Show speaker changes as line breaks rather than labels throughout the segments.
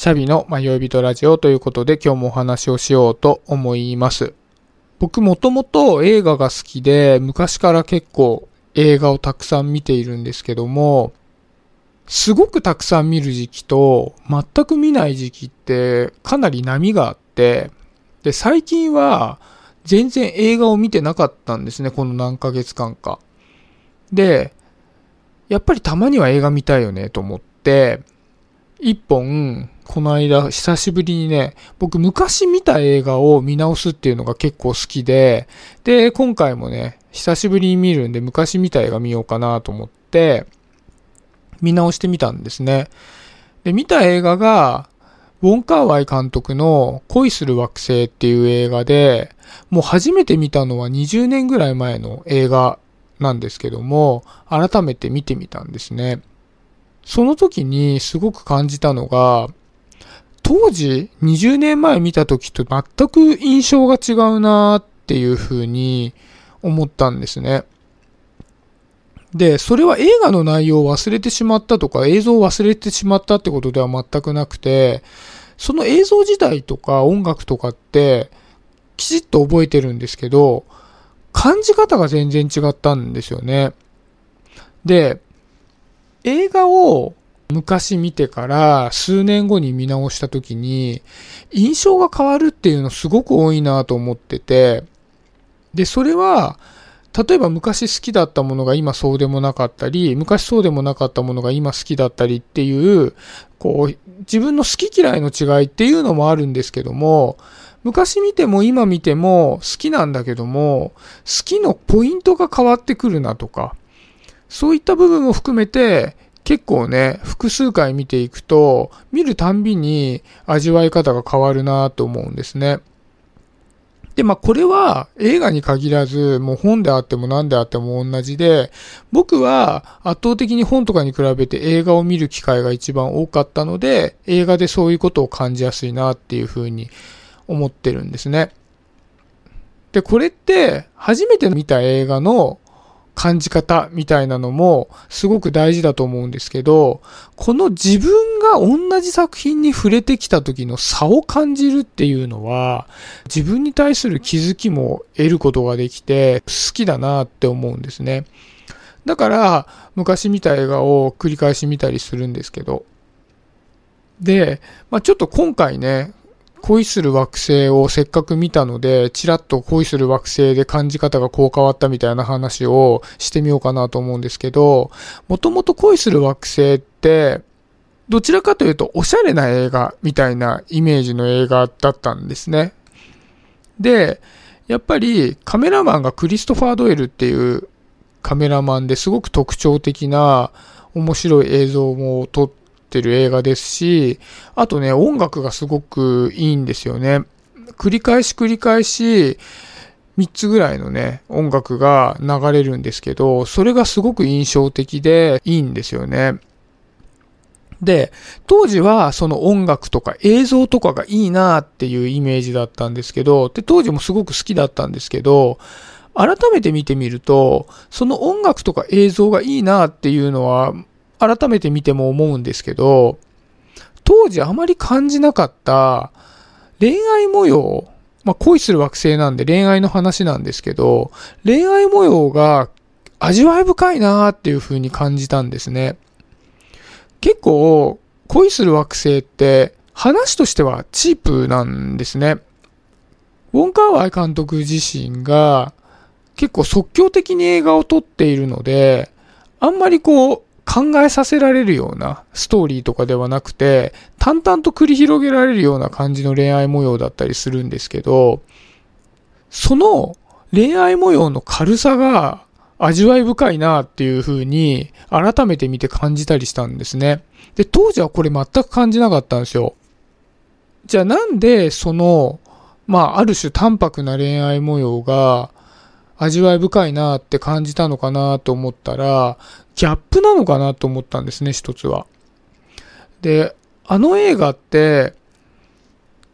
シャビの迷い人ラジオということで今日もお話をしようと思います。僕もともと映画が好きで昔から結構映画をたくさん見ているんですけども、すごくたくさん見る時期と全く見ない時期ってかなり波があって、で、最近は全然映画を見てなかったんですね、この何ヶ月間か。で、やっぱりたまには映画見たいよねと思って、一本、この間、久しぶりにね、僕昔見た映画を見直すっていうのが結構好きで、で、今回もね、久しぶりに見るんで昔見た映画見ようかなと思って、見直してみたんですね。で、見た映画が、ウォンカーワイ監督の恋する惑星っていう映画で、もう初めて見たのは20年ぐらい前の映画なんですけども、改めて見てみたんですね。その時にすごく感じたのが、当時20年前見た時と全く印象が違うなっていう風に思ったんですね。で、それは映画の内容を忘れてしまったとか映像を忘れてしまったってことでは全くなくて、その映像自体とか音楽とかってきちっと覚えてるんですけど、感じ方が全然違ったんですよね。で、映画を昔見てから数年後に見直した時に印象が変わるっていうのすごく多いなと思ってて、で、それは例えば昔好きだったものが今そうでもなかったり、昔そうでもなかったものが今好きだったりっていう、こう、自分の好き嫌いの違いっていうのもあるんですけども、昔見ても今見ても好きなんだけども、好きのポイントが変わってくるなとか、そういった部分も含めて、結構ね、複数回見ていくと、見るたんびに味わい方が変わるなと思うんですね。で、まあこれは映画に限らず、もう本であっても何であっても同じで、僕は圧倒的に本とかに比べて映画を見る機会が一番多かったので、映画でそういうことを感じやすいなっていうふうに思ってるんですね。で、これって初めて見た映画の感じ方みたいなのもすごく大事だと思うんですけど、この自分が同じ作品に触れてきた時の差を感じるっていうのは、自分に対する気づきも得ることができて好きだなって思うんですね。だから、昔見た映画を繰り返し見たりするんですけど。で、まあ、ちょっと今回ね、恋する惑星をせっかく見たので、ちらっと恋する惑星で感じ方がこう変わったみたいな話をしてみようかなと思うんですけど、もともと恋する惑星って、どちらかというとおしゃれな映画みたいなイメージの映画だったんですね。で、やっぱりカメラマンがクリストファー・ドエルっていうカメラマンですごく特徴的な面白い映像も撮っってる映画ですし、あとね、音楽がすごくいいんですよね。繰り返し繰り返し、3つぐらいのね、音楽が流れるんですけど、それがすごく印象的でいいんですよね。で、当時はその音楽とか映像とかがいいなっていうイメージだったんですけど、で、当時もすごく好きだったんですけど、改めて見てみると、その音楽とか映像がいいなっていうのは、改めて見ても思うんですけど、当時あまり感じなかった恋愛模様、まあ、恋する惑星なんで恋愛の話なんですけど、恋愛模様が味わい深いなーっていう風に感じたんですね。結構、恋する惑星って話としてはチープなんですね。ウォン・カーワイ監督自身が結構即興的に映画を撮っているので、あんまりこう、考えさせられるようなストーリーとかではなくて、淡々と繰り広げられるような感じの恋愛模様だったりするんですけど、その恋愛模様の軽さが味わい深いなっていう風に改めて見て感じたりしたんですね。で、当時はこれ全く感じなかったんですよ。じゃあなんでその、まあある種淡白な恋愛模様が味わい深いなって感じたのかなと思ったら、ギャップなのかなと思ったんですね、一つは。で、あの映画って、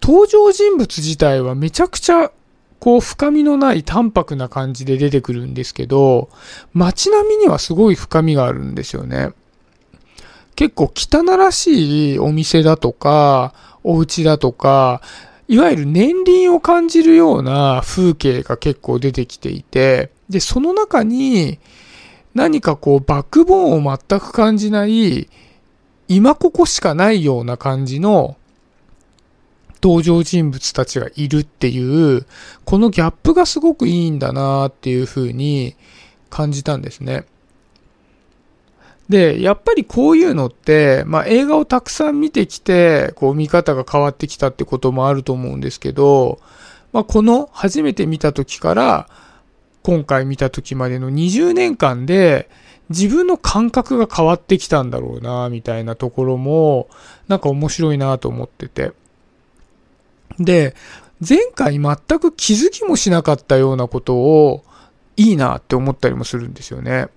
登場人物自体はめちゃくちゃこう深みのない淡白な感じで出てくるんですけど、街並みにはすごい深みがあるんですよね。結構汚らしいお店だとか、お家だとか、いわゆる年輪を感じるような風景が結構出てきていて、で、その中に何かこうバックボーンを全く感じない、今ここしかないような感じの登場人物たちがいるっていう、このギャップがすごくいいんだなっていう風に感じたんですね。で、やっぱりこういうのって、まあ映画をたくさん見てきて、こう見方が変わってきたってこともあると思うんですけど、まあこの初めて見た時から今回見た時までの20年間で自分の感覚が変わってきたんだろうな、みたいなところもなんか面白いなと思ってて。で、前回全く気づきもしなかったようなことをいいなって思ったりもするんですよね。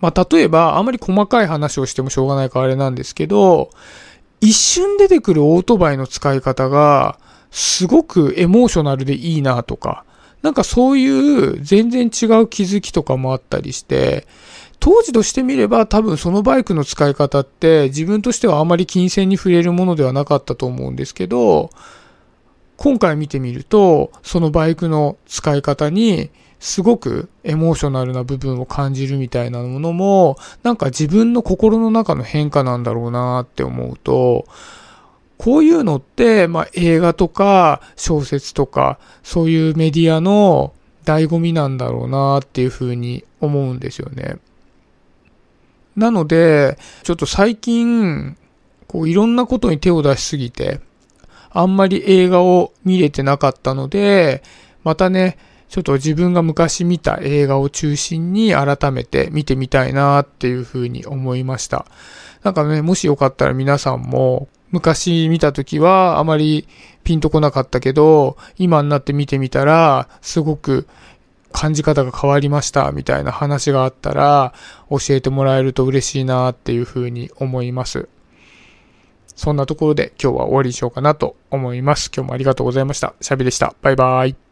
まあ、例えば、あまり細かい話をしてもしょうがないからあれなんですけど、一瞬出てくるオートバイの使い方が、すごくエモーショナルでいいなとか、なんかそういう全然違う気づきとかもあったりして、当時としてみれば多分そのバイクの使い方って自分としてはあまり金銭に触れるものではなかったと思うんですけど、今回見てみると、そのバイクの使い方にすごくエモーショナルな部分を感じるみたいなものも、なんか自分の心の中の変化なんだろうなって思うと、こういうのって、まあ、映画とか小説とか、そういうメディアの醍醐味なんだろうなっていうふうに思うんですよね。なので、ちょっと最近、こういろんなことに手を出しすぎて、あんまり映画を見れてなかったので、またね、ちょっと自分が昔見た映画を中心に改めて見てみたいなっていうふうに思いました。なんかね、もしよかったら皆さんも昔見た時はあまりピンとこなかったけど、今になって見てみたらすごく感じ方が変わりましたみたいな話があったら教えてもらえると嬉しいなっていうふうに思います。そんなところで今日は終わりにしようかなと思います。今日もありがとうございました。シャビでした。バイバイ。